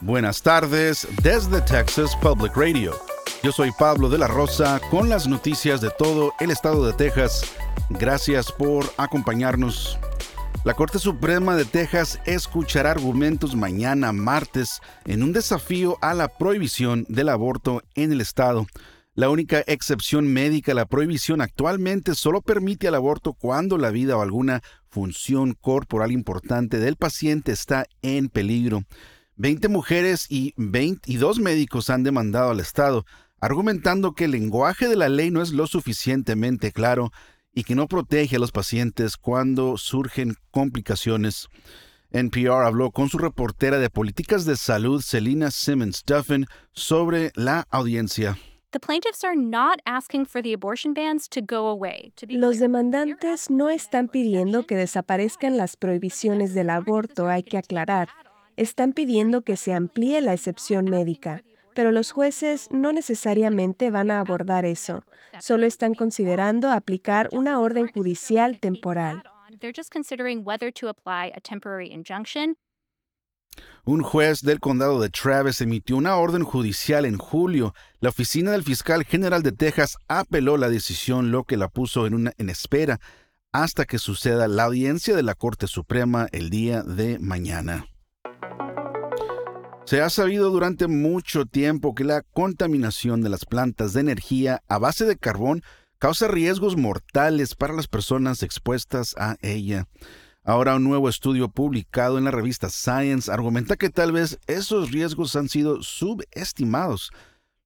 Buenas tardes desde Texas Public Radio. Yo soy Pablo de la Rosa con las noticias de todo el estado de Texas. Gracias por acompañarnos. La Corte Suprema de Texas escuchará argumentos mañana martes en un desafío a la prohibición del aborto en el estado. La única excepción médica a la prohibición actualmente solo permite el aborto cuando la vida o alguna función corporal importante del paciente está en peligro. Veinte mujeres y 22 médicos han demandado al Estado, argumentando que el lenguaje de la ley no es lo suficientemente claro y que no protege a los pacientes cuando surgen complicaciones. NPR habló con su reportera de políticas de salud, Selina Simmons Duffin, sobre la audiencia. Los demandantes no están pidiendo que desaparezcan las prohibiciones del aborto, hay que aclarar. Están pidiendo que se amplíe la excepción médica. Pero los jueces no necesariamente van a abordar eso. Solo están considerando aplicar una orden judicial temporal. Un juez del condado de Travis emitió una orden judicial en julio. La oficina del fiscal general de Texas apeló la decisión, lo que la puso en, una, en espera hasta que suceda la audiencia de la Corte Suprema el día de mañana. Se ha sabido durante mucho tiempo que la contaminación de las plantas de energía a base de carbón causa riesgos mortales para las personas expuestas a ella. Ahora un nuevo estudio publicado en la revista Science argumenta que tal vez esos riesgos han sido subestimados.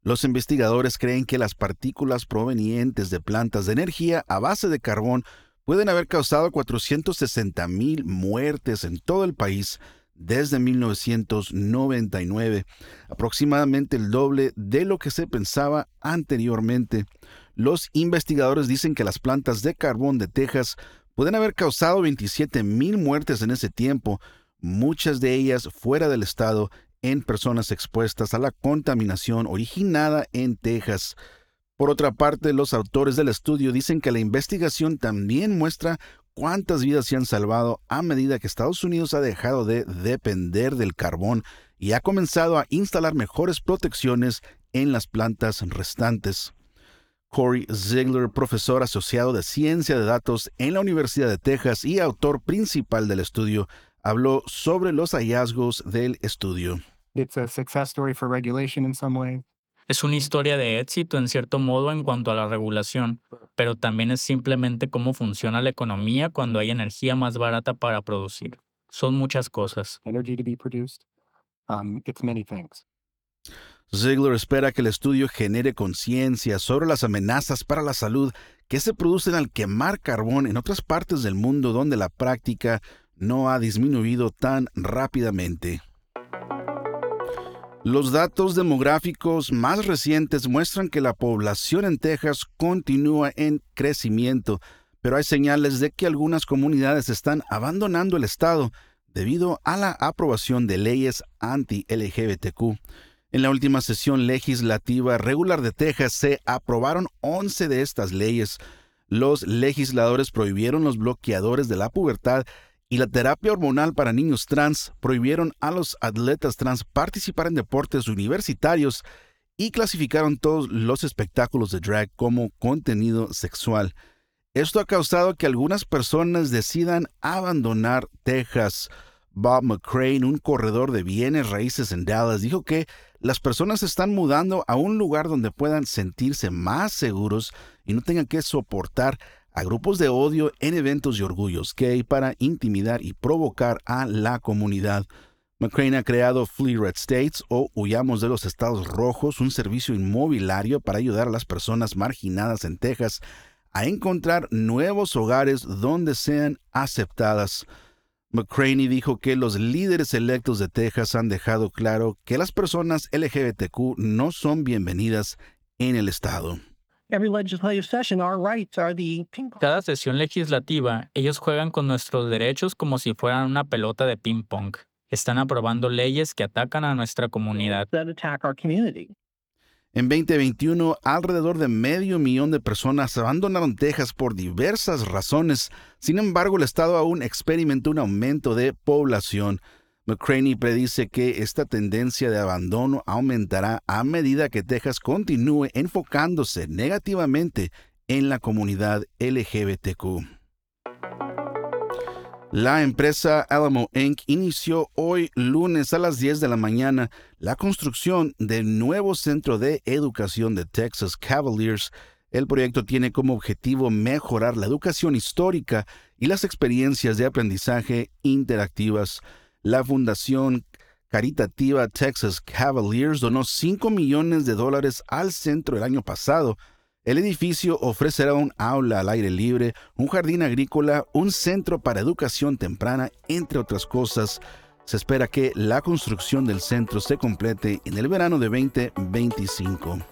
Los investigadores creen que las partículas provenientes de plantas de energía a base de carbón pueden haber causado 460 mil muertes en todo el país desde 1999, aproximadamente el doble de lo que se pensaba anteriormente. Los investigadores dicen que las plantas de carbón de Texas pueden haber causado 27 mil muertes en ese tiempo, muchas de ellas fuera del estado, en personas expuestas a la contaminación originada en Texas. Por otra parte, los autores del estudio dicen que la investigación también muestra cuántas vidas se han salvado a medida que Estados Unidos ha dejado de depender del carbón y ha comenzado a instalar mejores protecciones en las plantas restantes. Corey Ziegler, profesor asociado de ciencia de datos en la Universidad de Texas y autor principal del estudio, habló sobre los hallazgos del estudio. Es una historia de éxito en cierto modo en cuanto a la regulación, pero también es simplemente cómo funciona la economía cuando hay energía más barata para producir. Son muchas cosas. Ziegler espera que el estudio genere conciencia sobre las amenazas para la salud que se producen al quemar carbón en otras partes del mundo donde la práctica no ha disminuido tan rápidamente. Los datos demográficos más recientes muestran que la población en Texas continúa en crecimiento, pero hay señales de que algunas comunidades están abandonando el estado debido a la aprobación de leyes anti-LGBTQ. En la última sesión legislativa regular de Texas se aprobaron 11 de estas leyes. Los legisladores prohibieron los bloqueadores de la pubertad y la terapia hormonal para niños trans, prohibieron a los atletas trans participar en deportes universitarios y clasificaron todos los espectáculos de drag como contenido sexual. Esto ha causado que algunas personas decidan abandonar Texas. Bob McCrane, un corredor de bienes raíces en Dallas, dijo que las personas se están mudando a un lugar donde puedan sentirse más seguros y no tengan que soportar a grupos de odio en eventos de orgullos gay para intimidar y provocar a la comunidad. McCrane ha creado Flee Red States o Huyamos de los Estados Rojos, un servicio inmobiliario para ayudar a las personas marginadas en Texas a encontrar nuevos hogares donde sean aceptadas. McCraney dijo que los líderes electos de Texas han dejado claro que las personas LGBTQ no son bienvenidas en el estado. Cada sesión legislativa, ellos juegan con nuestros derechos como si fueran una pelota de ping-pong. Están aprobando leyes que atacan a nuestra comunidad. En 2021, alrededor de medio millón de personas abandonaron Texas por diversas razones. Sin embargo, el estado aún experimentó un aumento de población. McCraney predice que esta tendencia de abandono aumentará a medida que Texas continúe enfocándose negativamente en la comunidad LGBTQ. La empresa Alamo Inc. inició hoy lunes a las 10 de la mañana la construcción del nuevo centro de educación de Texas Cavaliers. El proyecto tiene como objetivo mejorar la educación histórica y las experiencias de aprendizaje interactivas. La Fundación Caritativa Texas Cavaliers donó 5 millones de dólares al centro el año pasado el edificio ofrecerá un aula al aire libre, un jardín agrícola, un centro para educación temprana, entre otras cosas. Se espera que la construcción del centro se complete en el verano de 2025.